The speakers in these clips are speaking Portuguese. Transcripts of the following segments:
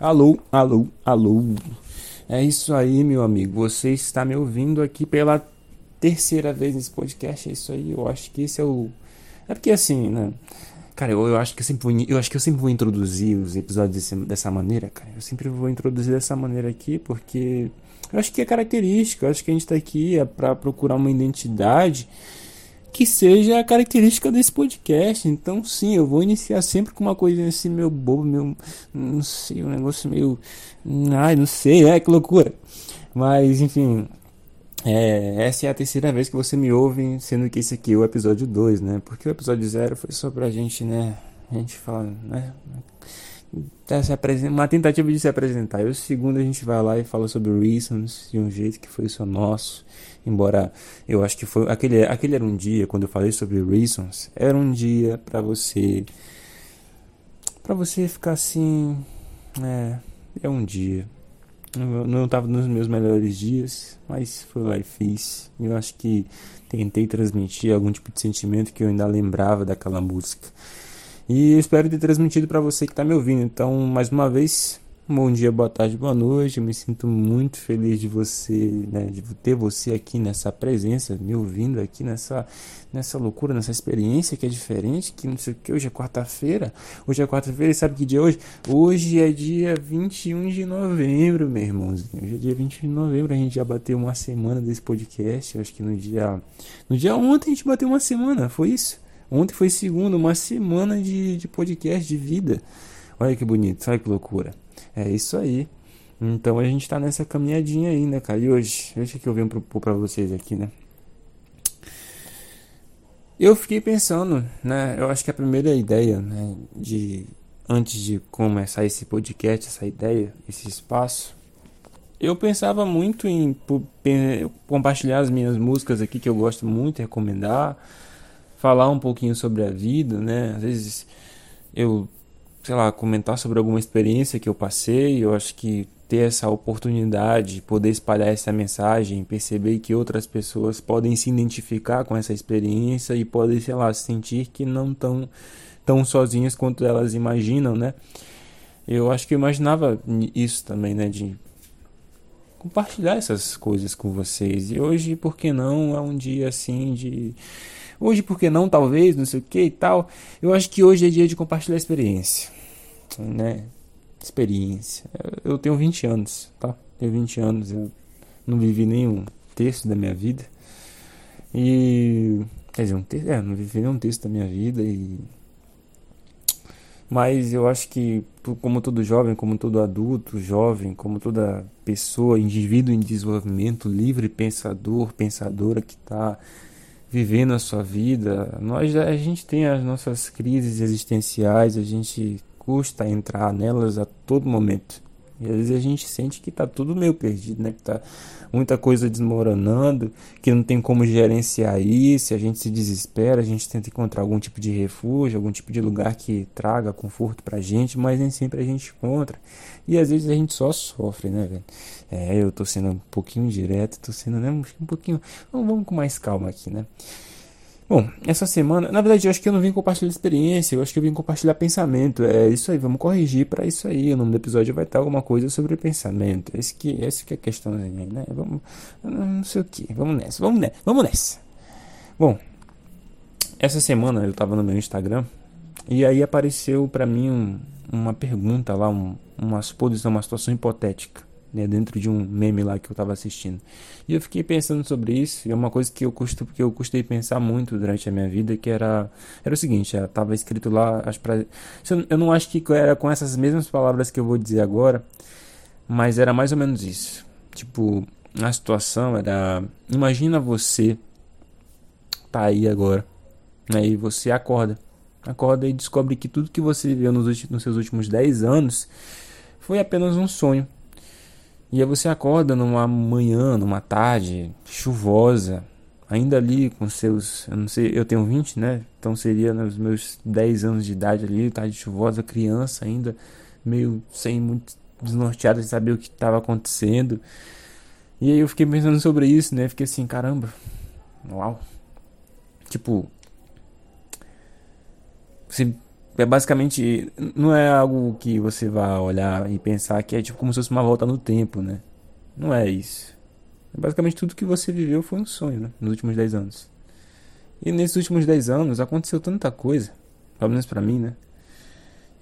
Alô, alô, alô. É isso aí, meu amigo. Você está me ouvindo aqui pela terceira vez nesse podcast. É isso aí. Eu acho que esse é o. É porque assim, né? Cara, eu, eu acho que eu sempre vou, eu acho que eu sempre vou introduzir os episódios desse, dessa maneira, cara. Eu sempre vou introduzir dessa maneira aqui porque eu acho que é característica. Eu acho que a gente está aqui é para procurar uma identidade que seja a característica desse podcast. Então, sim, eu vou iniciar sempre com uma coisa assim, meio bobo, meio. Não sei, um negócio meio. Ai, não sei, é que loucura. Mas, enfim. É, essa é a terceira vez que você me ouve, sendo que esse aqui é o episódio 2, né? Porque o episódio 0 foi só pra gente, né? A gente fala, né? Tá uma tentativa de se apresentar. E o segundo a gente vai lá e fala sobre Reasons de um jeito que foi só nosso. Embora eu acho que foi aquele, aquele era um dia quando eu falei sobre Reasons, era um dia para você para você ficar assim, é, é um dia. Eu não estava nos meus melhores dias, mas foi lá e fiz. Eu acho que tentei transmitir algum tipo de sentimento que eu ainda lembrava daquela música. E espero ter transmitido para você que está me ouvindo. Então, mais uma vez, bom dia, boa tarde, boa noite. Eu me sinto muito feliz de você, né, de ter você aqui nessa presença, me ouvindo aqui nessa, nessa loucura, nessa experiência que é diferente. Que não sei o que, hoje é quarta-feira. Hoje é quarta-feira e sabe que dia é hoje? Hoje é dia 21 de novembro, meu irmãozinho. Hoje é dia 21 de novembro. A gente já bateu uma semana desse podcast. Eu acho que no dia. No dia ontem a gente bateu uma semana, foi isso? Ontem foi segunda, uma semana de, de podcast de vida. Olha que bonito, olha que loucura. É isso aí. Então a gente tá nessa caminhadinha aí, né, cara? E hoje, deixa que eu venho propor pra vocês aqui, né? Eu fiquei pensando, né? Eu acho que a primeira ideia, né, de antes de começar esse podcast, essa ideia, esse espaço, eu pensava muito em compartilhar as minhas músicas aqui que eu gosto muito, recomendar falar um pouquinho sobre a vida, né? Às vezes eu, sei lá, comentar sobre alguma experiência que eu passei, eu acho que ter essa oportunidade, poder espalhar essa mensagem, perceber que outras pessoas podem se identificar com essa experiência e podem, sei lá, sentir que não estão tão sozinhas quanto elas imaginam, né? Eu acho que eu imaginava isso também, né? De compartilhar essas coisas com vocês. E hoje, por que não, é um dia assim de Hoje, por que não, talvez, não sei o que e tal. Eu acho que hoje é dia de compartilhar experiência. Né? Experiência. Eu tenho 20 anos, tá? Tenho 20 anos, eu não vivi nenhum texto da minha vida. E. Quer dizer, um texto. É, não vivi nenhum texto da minha vida e. Mas eu acho que, como todo jovem, como todo adulto, jovem, como toda pessoa, indivíduo em desenvolvimento, livre pensador, pensadora que está vivendo a sua vida, nós a gente tem as nossas crises existenciais, a gente custa entrar nelas a todo momento. E às vezes a gente sente que está tudo meio perdido, né? Que tá muita coisa desmoronando, que não tem como gerenciar isso, a gente se desespera, a gente tenta encontrar algum tipo de refúgio, algum tipo de lugar que traga conforto pra gente, mas nem sempre a gente encontra. E às vezes a gente só sofre, né, velho? É, eu tô sendo um pouquinho direto, tô sendo né, um pouquinho. Vamos, com mais calma aqui, né? Bom, essa semana, na verdade, eu acho que eu não vim compartilhar experiência, eu acho que eu vim compartilhar pensamento. É isso aí, vamos corrigir para isso aí. O nome do episódio vai estar alguma coisa sobre pensamento. Esse que, esse que é a questão, né? Vamos, não sei o que, vamos nessa, vamos nessa, vamos nessa. Bom, essa semana eu tava no meu Instagram e aí apareceu para mim um, uma pergunta lá, um, uma suposição, uma situação hipotética né, dentro de um meme lá que eu estava assistindo. E eu fiquei pensando sobre isso, e é uma coisa que eu custo que eu custei pensar muito durante a minha vida, que era era o seguinte, estava escrito lá, as pra, eu não acho que era com essas mesmas palavras que eu vou dizer agora, mas era mais ou menos isso. Tipo, a situação era, imagina você tá aí agora, né, e você acorda, acorda e descobre que tudo que você viveu nos, nos seus últimos 10 anos foi apenas um sonho e aí você acorda numa manhã, numa tarde chuvosa, ainda ali com seus, eu não sei, eu tenho 20, né? Então seria nos meus 10 anos de idade ali, tarde chuvosa, criança ainda, meio sem muito desnorteado de saber o que estava acontecendo. E aí eu fiquei pensando sobre isso, né? Fiquei assim, caramba. Uau. Tipo, você é basicamente não é algo que você vai olhar e pensar que é tipo como se fosse uma volta no tempo, né? Não é isso. É basicamente tudo que você viveu foi um sonho, né? Nos últimos 10 anos. E nesses últimos 10 anos aconteceu tanta coisa, pelo menos pra mim, né?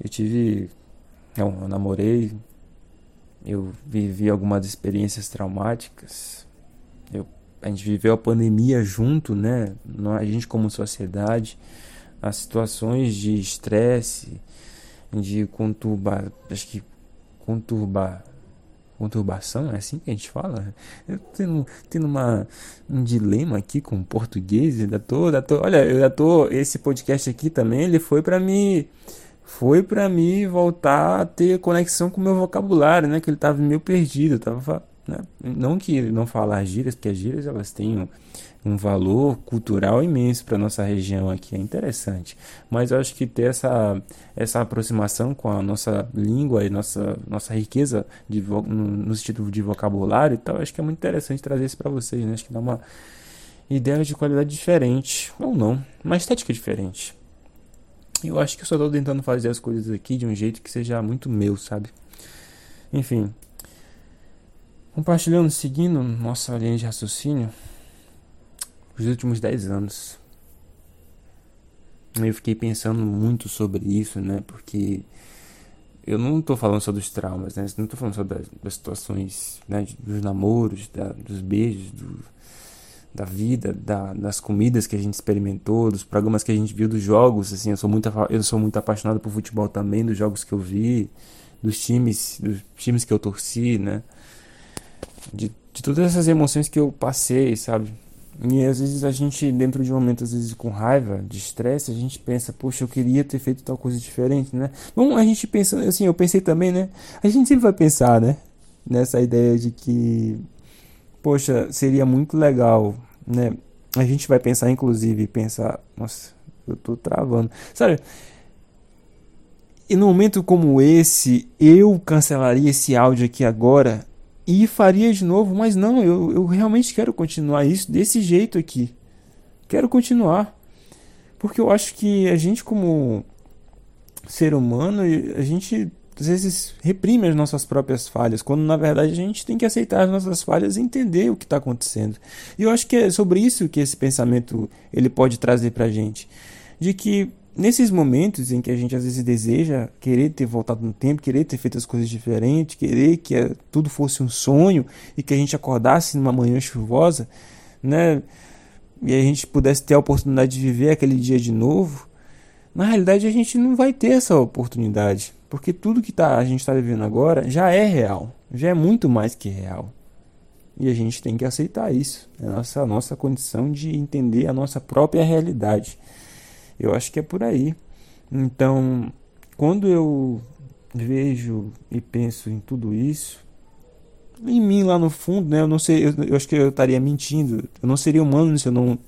Eu tive. Eu, eu namorei, eu vivi algumas experiências traumáticas, eu, a gente viveu a pandemia junto, né? A gente, como sociedade, as situações de estresse, de conturbar. Acho que conturbar conturbação, é assim que a gente fala? Eu tendo, tendo uma, um dilema aqui com o português, ainda tô, ainda tô, olha, eu já tô, esse podcast aqui também, ele foi para mim, foi para mim voltar a ter conexão com o meu vocabulário, né, que ele tava meio perdido, tava, né? não que ele não falar gírias, porque as gírias elas têm um, valor cultural imenso para nossa região aqui, é interessante. Mas eu acho que ter essa, essa aproximação com a nossa língua e nossa, nossa riqueza de, no, no sentido de vocabulário e tal, acho que é muito interessante trazer isso para vocês, né? Acho que dá uma ideia de qualidade diferente, ou não, uma estética diferente. Eu acho que eu só estou tentando fazer as coisas aqui de um jeito que seja muito meu, sabe? Enfim. Compartilhando, seguindo nossa linha de raciocínio, os últimos 10 anos. Eu fiquei pensando muito sobre isso, né? Porque eu não estou falando só dos traumas, né? Não estou falando só das, das situações, né? Dos namoros, da, dos beijos, do, da vida, da, das comidas que a gente experimentou, dos programas que a gente viu, dos jogos. Assim, eu sou muito, eu sou muito apaixonado por futebol também, dos jogos que eu vi, dos times, dos times que eu torci, né? De, de todas essas emoções que eu passei, sabe? E às vezes a gente, dentro de um momento, às vezes com raiva, de estresse, a gente pensa, poxa, eu queria ter feito tal coisa diferente, né? Bom, a gente pensa, assim, eu pensei também, né? A gente sempre vai pensar, né? Nessa ideia de que, poxa, seria muito legal, né? A gente vai pensar, inclusive, pensar, nossa, eu tô travando, sabe? E num momento como esse, eu cancelaria esse áudio aqui agora e faria de novo, mas não, eu, eu realmente quero continuar isso desse jeito aqui. Quero continuar. Porque eu acho que a gente, como ser humano, a gente às vezes reprime as nossas próprias falhas, quando na verdade a gente tem que aceitar as nossas falhas e entender o que está acontecendo. E eu acho que é sobre isso que esse pensamento ele pode trazer para a gente, de que nesses momentos em que a gente às vezes deseja querer ter voltado no tempo, querer ter feito as coisas diferentes, querer que tudo fosse um sonho e que a gente acordasse numa manhã chuvosa, né? E a gente pudesse ter a oportunidade de viver aquele dia de novo, na realidade a gente não vai ter essa oportunidade, porque tudo que tá, a gente está vivendo agora já é real, já é muito mais que real. E a gente tem que aceitar isso, é a nossa, a nossa condição de entender a nossa própria realidade. Eu acho que é por aí. Então, quando eu vejo e penso em tudo isso, em mim lá no fundo, né, eu não sei, eu, eu, acho que eu estaria mentindo. Eu não seria humano se eu não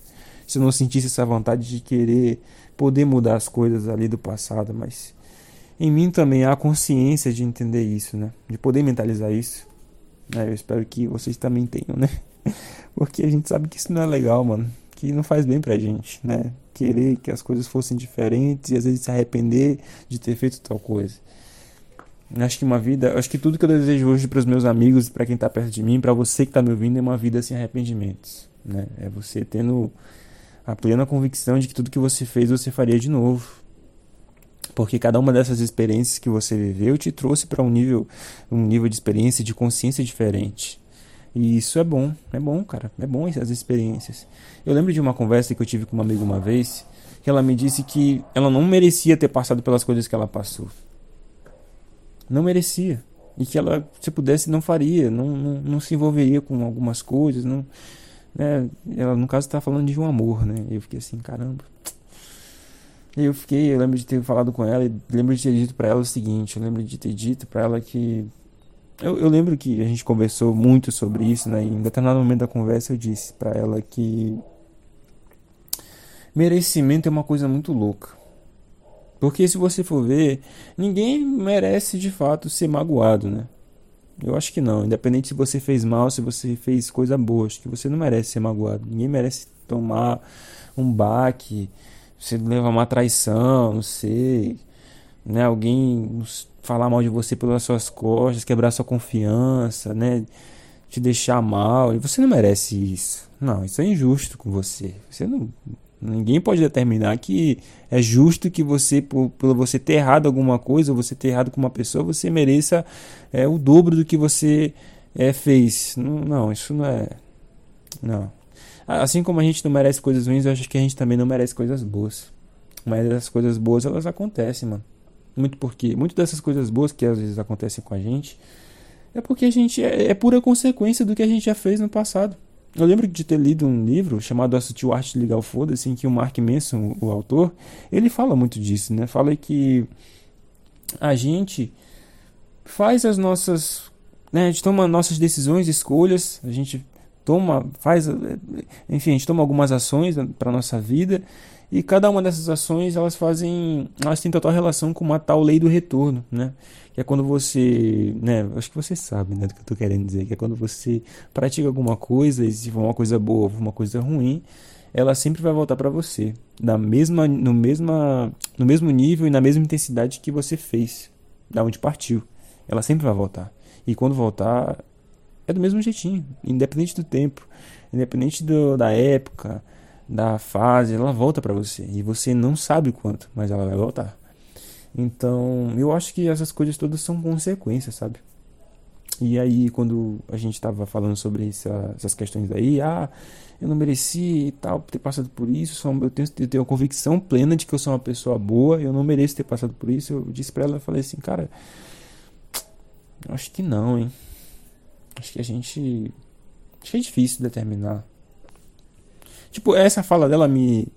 se eu não sentisse essa vontade de querer poder mudar as coisas ali do passado, mas em mim também há consciência de entender isso, né? De poder mentalizar isso. Né? Eu espero que vocês também tenham, né? Porque a gente sabe que isso não é legal, mano. Que não faz bem pra gente, né? querer que as coisas fossem diferentes e às vezes se arrepender de ter feito tal coisa. Acho que uma vida, acho que tudo que eu desejo hoje para os meus amigos, para quem está perto de mim, para você que está me ouvindo, é uma vida sem arrependimentos, né? É você tendo a plena convicção de que tudo que você fez você faria de novo. Porque cada uma dessas experiências que você viveu te trouxe para um nível, um nível de experiência, de consciência diferente. E isso é bom, é bom, cara, é bom essas experiências. Eu lembro de uma conversa que eu tive com uma amiga uma vez, que ela me disse que ela não merecia ter passado pelas coisas que ela passou. Não merecia. E que ela, se pudesse, não faria, não, não, não se envolveria com algumas coisas, não, né? Ela, no caso, está falando de um amor, né? Eu fiquei assim, caramba. Eu fiquei, eu lembro de ter falado com ela e lembro de ter dito para ela o seguinte, eu lembro de ter dito para ela que eu, eu, lembro que a gente conversou muito sobre isso, né? E em determinado momento da conversa eu disse para ela que merecimento é uma coisa muito louca. Porque se você for ver, ninguém merece de fato ser magoado, né? Eu acho que não. Independente se você fez mal, se você fez coisa boa, acho que você não merece ser magoado. Ninguém merece tomar um baque, você levar uma traição, não sei né? Alguém falar mal de você pelas suas costas, quebrar sua confiança, né? Te deixar mal. E você não merece isso. Não, isso é injusto com você. Você não. Ninguém pode determinar que é justo que você, por, por você ter errado alguma coisa, ou você ter errado com uma pessoa, você mereça é, o dobro do que você é, fez. Não, não, isso não é. Não. Assim como a gente não merece coisas ruins, eu acho que a gente também não merece coisas boas. Mas as coisas boas, elas acontecem, mano. Muito porque, muito dessas coisas boas que às vezes acontecem com a gente, é porque a gente é, é pura consequência do que a gente já fez no passado. Eu lembro de ter lido um livro chamado A Sutil Arte o Foda-se, em que o Mark Manson, o autor, ele fala muito disso, né? Fala que a gente faz as nossas, né, a gente toma nossas decisões, escolhas, a gente toma, faz, enfim, a gente toma algumas ações para nossa vida e cada uma dessas ações, elas fazem, elas têm total relação com uma tal lei do retorno, né? Que é quando você, né, acho que você sabe, né, do que eu tô querendo dizer, que é quando você pratica alguma coisa, e se for uma coisa boa ou uma coisa ruim, ela sempre vai voltar para você, da mesma no mesma no mesmo nível e na mesma intensidade que você fez, da onde partiu. Ela sempre vai voltar. E quando voltar, é do mesmo jeitinho, independente do tempo, independente do, da época, da fase, ela volta para você. E você não sabe quanto, mas ela vai voltar. Então, eu acho que essas coisas todas são consequências, sabe? E aí, quando a gente estava falando sobre essa, essas questões aí, ah, eu não mereci e tal, ter passado por isso, eu tenho, eu tenho a convicção plena de que eu sou uma pessoa boa, eu não mereço ter passado por isso. Eu disse pra ela, eu falei assim, cara, acho que não, hein? Acho que a gente. Acho que é difícil determinar Tipo, essa fala dela me.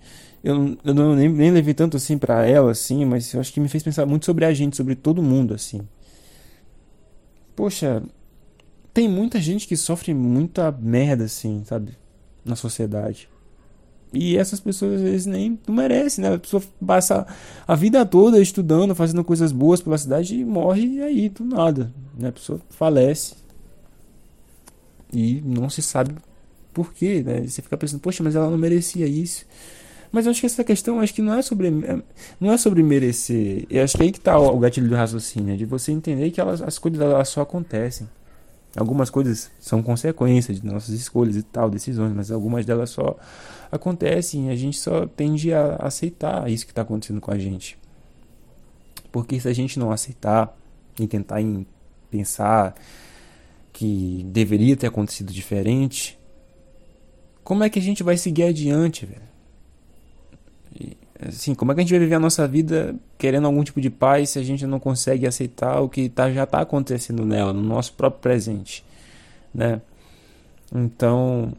Eu, eu não, nem, nem levei tanto assim pra ela, assim, mas eu acho que me fez pensar muito sobre a gente, sobre todo mundo, assim. Poxa, tem muita gente que sofre muita merda, assim, sabe? Na sociedade. E essas pessoas às vezes nem não merecem, né? A pessoa passa a vida toda estudando, fazendo coisas boas pela cidade e morre aí do nada. Né? A pessoa falece. E não se sabe por quê? Né? Você fica pensando, poxa, mas ela não merecia isso. Mas eu acho que essa questão acho que não é sobre não é sobre merecer. Eu acho que é aí que está o gatilho do raciocínio, de você entender que elas, as coisas elas só acontecem. Algumas coisas são consequências de nossas escolhas e tal, decisões, mas algumas delas só acontecem e a gente só tende a aceitar isso que está acontecendo com a gente. Porque se a gente não aceitar e tentar pensar que deveria ter acontecido diferente, como é que a gente vai seguir adiante, velho? Assim, como é que a gente vai viver a nossa vida querendo algum tipo de paz se a gente não consegue aceitar o que tá, já está acontecendo nela, no nosso próprio presente, né? Então,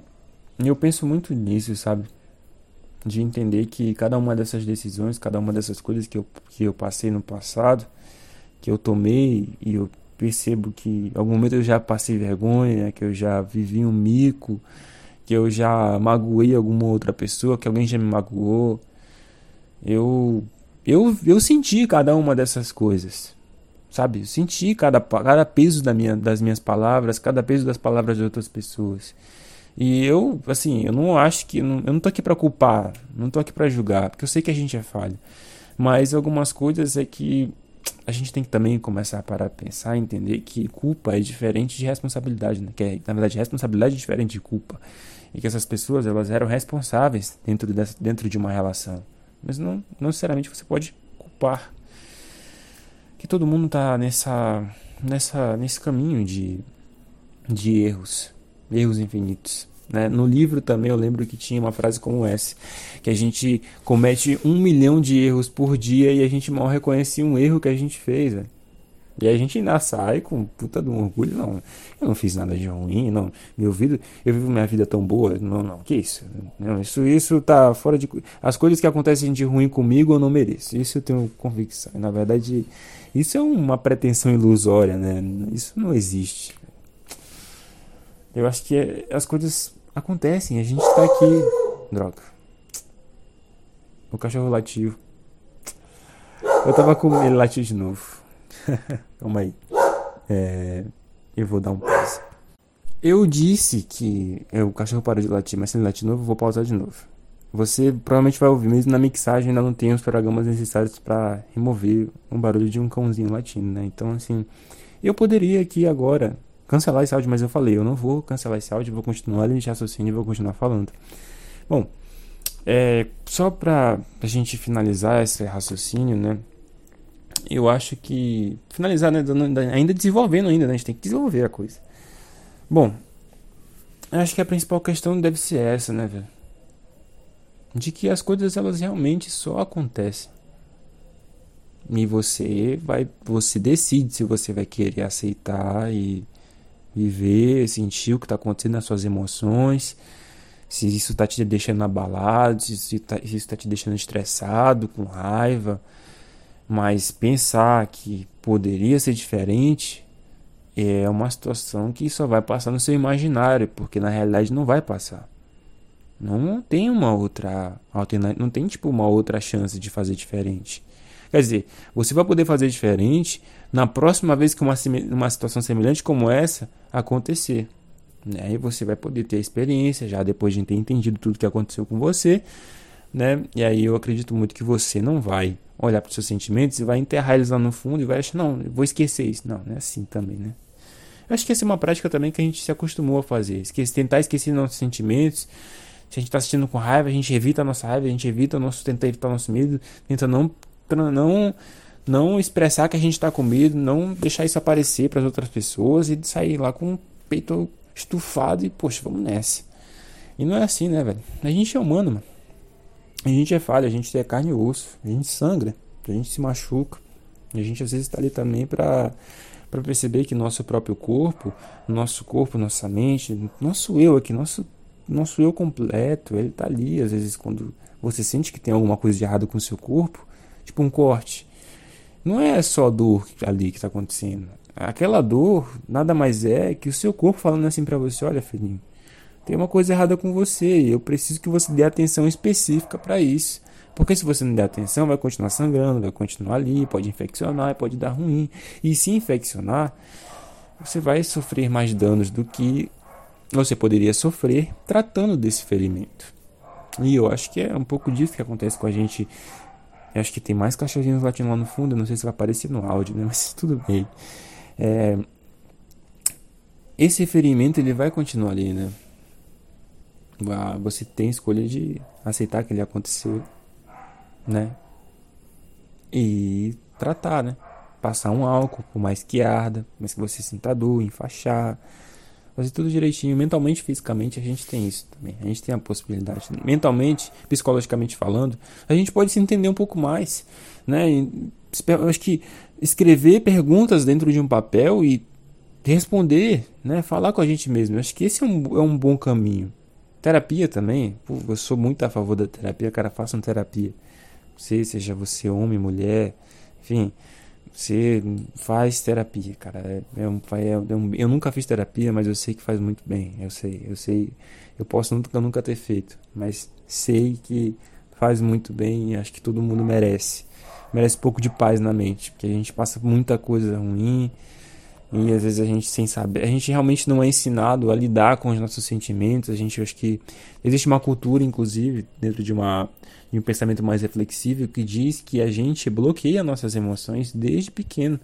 eu penso muito nisso, sabe? De entender que cada uma dessas decisões, cada uma dessas coisas que eu, que eu passei no passado, que eu tomei e eu percebo que em algum momento eu já passei vergonha, que eu já vivi um mico, que eu já magoei alguma outra pessoa, que alguém já me magoou. Eu eu eu senti cada uma dessas coisas. Sabe? Eu senti cada cada peso da minha, das minhas palavras, cada peso das palavras de outras pessoas. E eu, assim, eu não acho que. Eu não, tô aqui pra culpar, não tô aqui pra julgar, porque eu sei que a gente é falho. Mas algumas coisas é que a gente tem que também começar a parar a pensar, entender que culpa é diferente de responsabilidade, né? que é, na verdade responsabilidade é diferente de culpa e que essas pessoas elas eram responsáveis dentro, dessa, dentro de uma relação, mas não, não necessariamente você pode culpar que todo mundo está nessa nessa nesse caminho de de erros, erros infinitos. Né? No livro também eu lembro que tinha uma frase como essa, que a gente comete um milhão de erros por dia e a gente mal reconhece um erro que a gente fez. Véio. E a gente ainda sai com puta de um orgulho, não. Eu não fiz nada de ruim, não. Meu vida, eu vivo minha vida tão boa. Não, não, que isso? Não, isso, isso tá fora de. As coisas que acontecem de ruim comigo eu não mereço. Isso eu tenho convicção. Na verdade, isso é uma pretensão ilusória, né? Isso não existe. Eu acho que é, as coisas acontecem. A gente tá aqui. Droga. O cachorro latiu. Eu tava com ele latiu de novo. Calma aí. É, eu vou dar um pause. Eu disse que é, o cachorro parou de latir, mas se ele latir de novo, eu vou pausar de novo. você provavelmente vai ouvir, mesmo na mixagem ainda não tem os programas necessários para remover um barulho de um cãozinho latindo, né? Então, assim, eu poderia aqui agora cancelar esse áudio, mas eu falei, eu não vou cancelar esse áudio, vou continuar ali de raciocínio e vou continuar falando. Bom, é, só para a gente finalizar esse raciocínio, né? Eu acho que finalizar, né? Ainda desenvolvendo ainda, né? A gente tem que desenvolver a coisa. Bom, acho que a principal questão deve ser essa, né, velho? de que as coisas elas realmente só acontecem. E você vai, você decide se você vai querer aceitar e viver, sentir o que está acontecendo nas suas emoções, se isso está te deixando abalado, se, tá, isso está te deixando estressado, com raiva. Mas pensar que poderia ser diferente é uma situação que só vai passar no seu imaginário, porque na realidade não vai passar. Não tem uma outra alternativa, não tem tipo uma outra chance de fazer diferente. Quer dizer, você vai poder fazer diferente na próxima vez que uma, uma situação semelhante como essa acontecer. Né? Aí você vai poder ter experiência já depois de ter entendido tudo que aconteceu com você. Né? E aí eu acredito muito que você não vai olhar para os seus sentimentos e vai enterrar eles lá no fundo e vai achar, não, vou esquecer isso. Não, não é assim também, né? Eu acho que essa é uma prática também que a gente se acostumou a fazer. Esquecer, tentar esquecer nossos sentimentos se a gente está assistindo com raiva, a gente evita a nossa raiva, a gente evita o nosso, tenta evitar o nosso medo, tenta não, não, não expressar que a gente está com medo, não deixar isso aparecer para as outras pessoas e sair lá com o peito estufado e, poxa, vamos nessa. E não é assim, né, velho? A gente é humano, mano. A gente é falha, a gente é carne e osso, a gente sangra, a gente se machuca. A gente às vezes está ali também para para perceber que nosso próprio corpo, nosso corpo, nossa mente, nosso eu aqui, nosso nosso eu completo, ele tá ali, às vezes quando você sente que tem alguma coisa de errado com o seu corpo, tipo um corte. Não é só dor ali que está acontecendo. Aquela dor nada mais é que o seu corpo falando assim para você, olha, filhinho, tem uma coisa errada com você e eu preciso que você dê atenção específica para isso. Porque se você não der atenção, vai continuar sangrando, vai continuar ali, pode infeccionar, pode dar ruim. E se infeccionar, você vai sofrer mais danos do que você poderia sofrer tratando desse ferimento. E eu acho que é um pouco disso que acontece com a gente. Eu acho que tem mais cachorrinhos latindo lá no fundo. Eu não sei se vai aparecer no áudio, né? mas tudo bem. É... Esse ferimento ele vai continuar ali, né? Você tem escolha de aceitar que ele aconteceu, né? E tratar, né? Passar um álcool, por mais que arda, mas que você sinta dor, enfaixar fazer tudo direitinho. Mentalmente, fisicamente, a gente tem isso também. A gente tem a possibilidade. Mentalmente, psicologicamente falando, a gente pode se entender um pouco mais. Né? Eu acho que escrever perguntas dentro de um papel e responder, né? falar com a gente mesmo. Eu acho que esse é um, é um bom caminho. Terapia também. Pô, eu sou muito a favor da terapia. Cara, façam terapia. Você, seja você homem, mulher, enfim você faz terapia, cara. É, é é, é um, eu nunca fiz terapia, mas eu sei que faz muito bem. Eu sei, eu sei. Eu posso nunca, nunca ter feito, mas sei que faz muito bem e acho que todo mundo merece. Merece um pouco de paz na mente, porque a gente passa muita coisa ruim e às vezes a gente sem saber, a gente realmente não é ensinado a lidar com os nossos sentimentos. A gente acho que existe uma cultura, inclusive, dentro de uma de um pensamento mais reflexivo que diz que a gente bloqueia nossas emoções desde pequeno,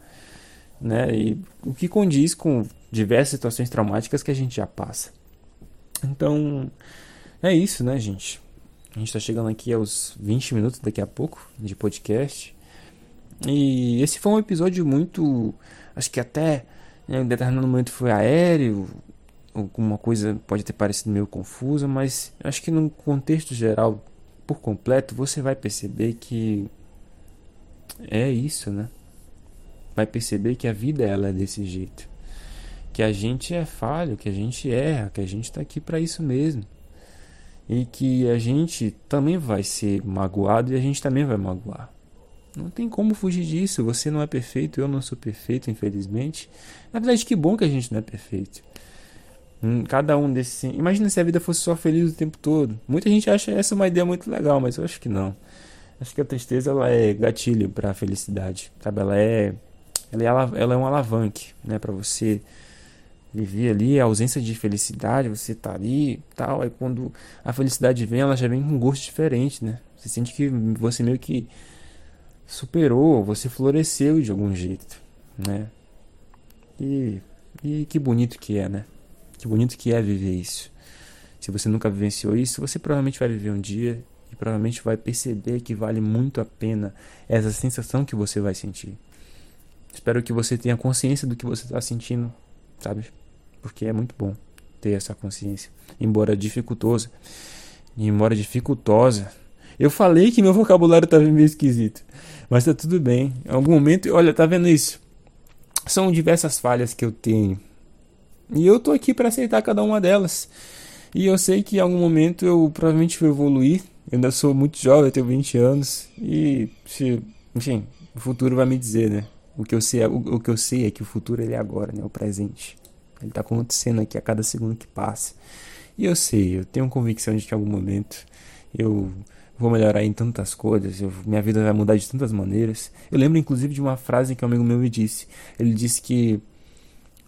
né? E o que condiz com diversas situações traumáticas que a gente já passa. Então, é isso, né, gente? A gente está chegando aqui aos 20 minutos daqui a pouco de podcast. E esse foi um episódio muito. Acho que até em um determinado momento foi aéreo. Alguma coisa pode ter parecido meio confusa, mas acho que no contexto geral por completo, você vai perceber que é isso, né? Vai perceber que a vida ela é desse jeito. Que a gente é falho, que a gente erra, que a gente está aqui para isso mesmo. E que a gente também vai ser magoado e a gente também vai magoar. Não tem como fugir disso. Você não é perfeito, eu não sou perfeito, infelizmente. Na verdade, que bom que a gente não é perfeito. Hum, cada um desses. Imagina se a vida fosse só feliz o tempo todo. Muita gente acha essa uma ideia muito legal, mas eu acho que não. Acho que a tristeza ela é gatilho para a felicidade, sabe? Ela é, ela é, ela é um alavanque, né, para você Viver ali a ausência de felicidade, você tá ali tal. Aí quando a felicidade vem, ela já vem com um gosto diferente, né? Você sente que você meio que superou, você floresceu de algum jeito, né? E, e que bonito que é, né? Que bonito que é viver isso. Se você nunca vivenciou isso, você provavelmente vai viver um dia e provavelmente vai perceber que vale muito a pena essa sensação que você vai sentir. Espero que você tenha consciência do que você está sentindo, sabe? Porque é muito bom ter essa consciência, embora dificultosa. Embora dificultosa. Eu falei que meu vocabulário estava meio esquisito, mas tá tudo bem. Em algum momento, olha, tá vendo isso? São diversas falhas que eu tenho. E eu tô aqui para aceitar cada uma delas. E eu sei que em algum momento eu provavelmente vou evoluir. Eu ainda sou muito jovem, eu tenho 20 anos. E, enfim, o futuro vai me dizer, né? O que eu sei, o, o que eu sei é que o futuro ele é agora, né? O presente. Ele está acontecendo aqui a cada segundo que passa. E eu sei, eu tenho convicção de que em algum momento eu vou melhorar em tantas coisas, eu, minha vida vai mudar de tantas maneiras. Eu lembro inclusive de uma frase que um amigo meu me disse. Ele disse que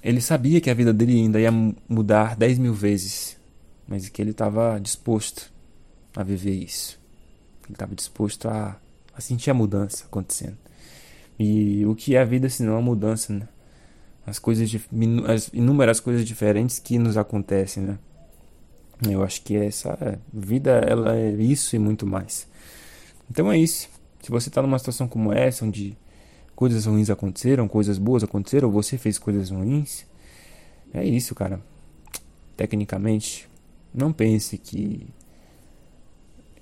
ele sabia que a vida dele ainda ia mudar 10 mil vezes, mas que ele estava disposto a viver isso. Ele estava disposto a, a sentir a mudança acontecendo. E o que é a vida se não a mudança, né? As coisas, as inúmeras coisas diferentes que nos acontecem, né? Eu acho que essa vida ela é isso e muito mais. Então é isso. Se você está numa situação como essa, onde coisas ruins aconteceram, coisas boas aconteceram, ou você fez coisas ruins, é isso, cara. Tecnicamente, não pense que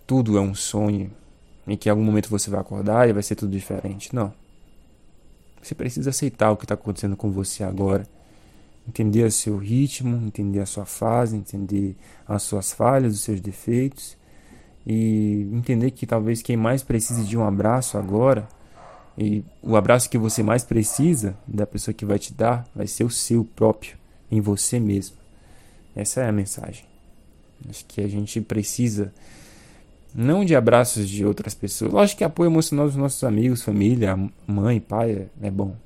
tudo é um sonho e que em algum momento você vai acordar e vai ser tudo diferente. Não. Você precisa aceitar o que está acontecendo com você agora. Entender o seu ritmo, entender a sua fase, entender as suas falhas, os seus defeitos. E entender que talvez quem mais precise de um abraço agora, e o abraço que você mais precisa da pessoa que vai te dar, vai ser o seu próprio, em você mesmo. Essa é a mensagem. Acho que a gente precisa não de abraços de outras pessoas. Lógico que apoio emocional dos nossos amigos, família, mãe, pai é, é bom.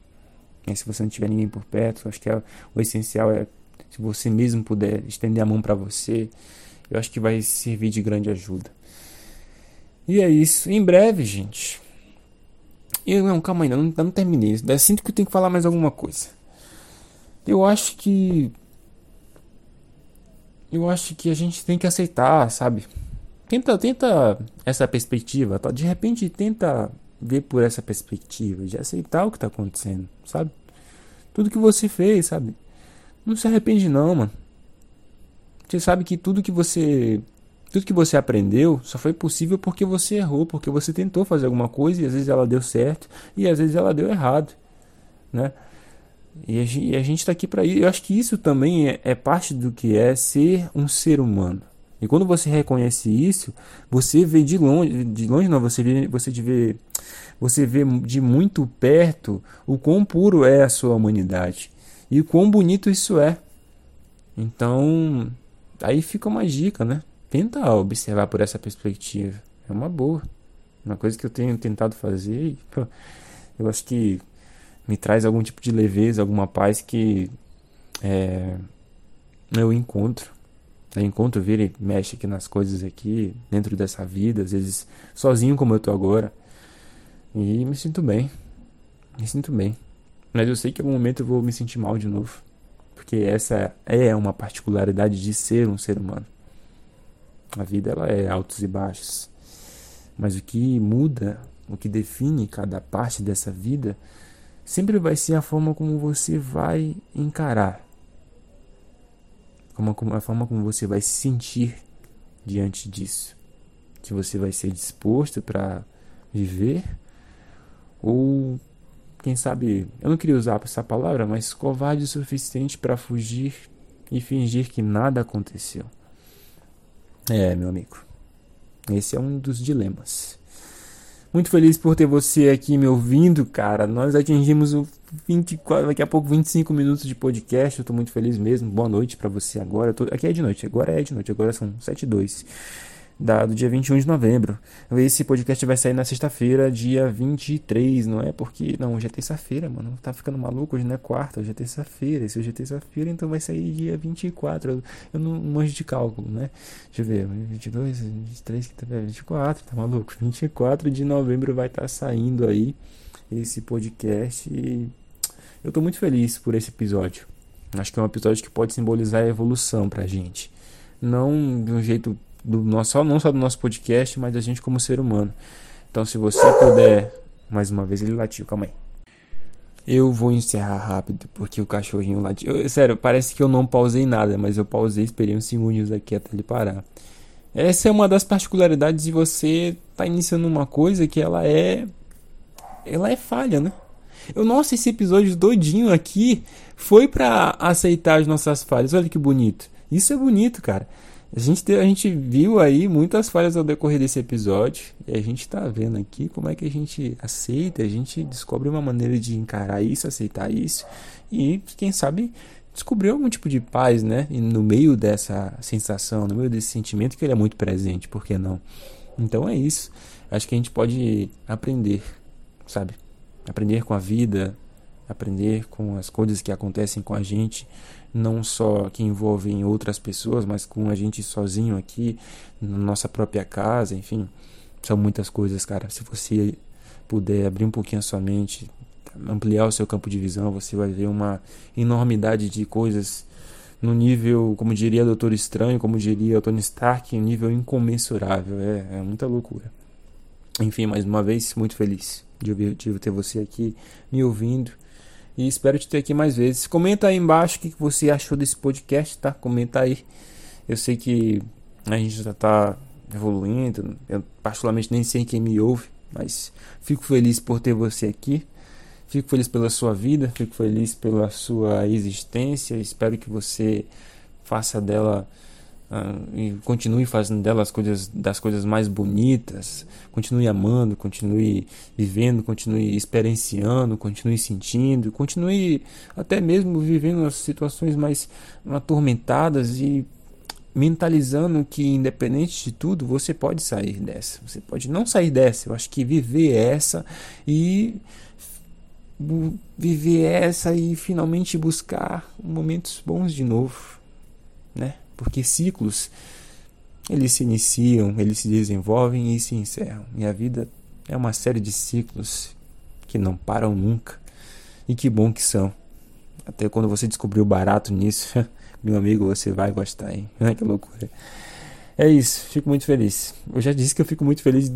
Mas se você não tiver ninguém por perto, acho que é, o essencial é se você mesmo puder estender a mão para você, eu acho que vai servir de grande ajuda. E é isso. Em breve, gente. Eu não, calma aí, não, não terminei. Eu sinto que eu tenho que falar mais alguma coisa. Eu acho que eu acho que a gente tem que aceitar, sabe? Tenta, tenta essa perspectiva, tá? De repente tenta ver por essa perspectiva, de aceitar o que tá acontecendo, sabe? Tudo que você fez, sabe? Não se arrepende não, mano. Você sabe que tudo que você tudo que você aprendeu só foi possível porque você errou, porque você tentou fazer alguma coisa e às vezes ela deu certo e às vezes ela deu errado, né? E a gente está aqui para isso. Eu acho que isso também é, é parte do que é ser um ser humano. E quando você reconhece isso, você vê de longe, de longe não, você vê, você vê, você vê de muito perto o quão puro é a sua humanidade e o quão bonito isso é. Então, aí fica uma dica, né? Tenta observar por essa perspectiva. É uma boa. Uma coisa que eu tenho tentado fazer, eu acho que me traz algum tipo de leveza, alguma paz que é, eu encontro eu encontro, vira e mexe aqui nas coisas aqui, dentro dessa vida, às vezes sozinho como eu tô agora. E me sinto bem. Me sinto bem. Mas eu sei que em algum momento eu vou me sentir mal de novo. Porque essa é uma particularidade de ser um ser humano. A vida ela é altos e baixos. Mas o que muda, o que define cada parte dessa vida, sempre vai ser a forma como você vai encarar como, a forma como você vai se sentir diante disso. Se você vai ser disposto para viver ou quem sabe, eu não queria usar essa palavra, mas covarde o suficiente para fugir e fingir que nada aconteceu. É, meu amigo. Esse é um dos dilemas. Muito feliz por ter você aqui me ouvindo, cara. Nós atingimos o 24, daqui a pouco 25 minutos de podcast. Eu tô muito feliz mesmo. Boa noite para você agora. Tô, aqui é de noite, agora é de noite, agora são 7 e 2. Da, do dia 21 de novembro. Esse podcast vai sair na sexta-feira, dia 23, não é? Porque. Não, hoje é terça-feira, mano. Tá ficando maluco, hoje não é quarta, hoje é terça-feira. Se hoje é terça-feira, então vai sair dia 24. Eu, não manjo de cálculo, né? Deixa eu ver. 22, 23, 24, tá maluco? 24 de novembro vai estar tá saindo aí esse podcast. E eu tô muito feliz por esse episódio. Acho que é um episódio que pode simbolizar a evolução pra gente. Não de um jeito do nosso, não só do nosso podcast, mas da gente como ser humano. Então, se você puder, mais uma vez ele latiu, calma aí. Eu vou encerrar rápido porque o cachorrinho latiu. sério, parece que eu não pausei nada, mas eu pausei, esperei uns segundos aqui até ele parar. Essa é uma das particularidades de você estar tá iniciando uma coisa que ela é ela é falha, né? Eu, nossa, esse episódio doidinho aqui foi para aceitar as nossas falhas. Olha que bonito. Isso é bonito, cara. A gente, a gente viu aí muitas falhas ao decorrer desse episódio e a gente está vendo aqui como é que a gente aceita, a gente descobre uma maneira de encarar isso, aceitar isso e, quem sabe, descobrir algum tipo de paz, né? E no meio dessa sensação, no meio desse sentimento que ele é muito presente, por que não? Então é isso. Acho que a gente pode aprender, sabe? Aprender com a vida, aprender com as coisas que acontecem com a gente não só que envolvem outras pessoas, mas com a gente sozinho aqui, na nossa própria casa, enfim. São muitas coisas, cara. Se você puder abrir um pouquinho a sua mente, ampliar o seu campo de visão, você vai ver uma enormidade de coisas no nível, como diria Doutor Estranho, como diria Tony Stark, um nível incomensurável. É, é muita loucura. Enfim, mais uma vez, muito feliz de, de ter você aqui me ouvindo e espero te ter aqui mais vezes. Comenta aí embaixo o que você achou desse podcast, tá? Comenta aí. Eu sei que a gente já tá evoluindo. Eu particularmente nem sei quem me ouve, mas fico feliz por ter você aqui. Fico feliz pela sua vida, fico feliz pela sua existência. Espero que você faça dela Uh, e continue fazendo dela as coisas das coisas mais bonitas, continue amando, continue vivendo, continue experienciando, continue sentindo, continue até mesmo vivendo as situações mais atormentadas e mentalizando que independente de tudo você pode sair dessa, você pode não sair dessa, eu acho que viver essa e viver essa e finalmente buscar momentos bons de novo, né? Porque ciclos eles se iniciam, eles se desenvolvem e se encerram. E a vida é uma série de ciclos que não param nunca. E que bom que são. Até quando você descobriu barato nisso, meu amigo, você vai gostar, hein? que loucura. É isso, fico muito feliz. Eu já disse que eu fico muito feliz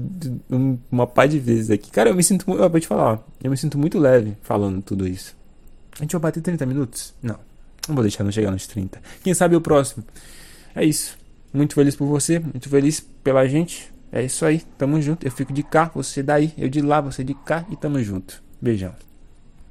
uma par de vezes aqui. Cara, eu me sinto. Eu vou te falar, ó, eu me sinto muito leve falando tudo isso. A gente vai bater 30 minutos? Não. Não vou deixar não chegar nos 30. Quem sabe o próximo. É isso. Muito feliz por você, muito feliz pela gente. É isso aí, tamo junto. Eu fico de cá, você daí, eu de lá, você de cá e tamo junto. Beijão.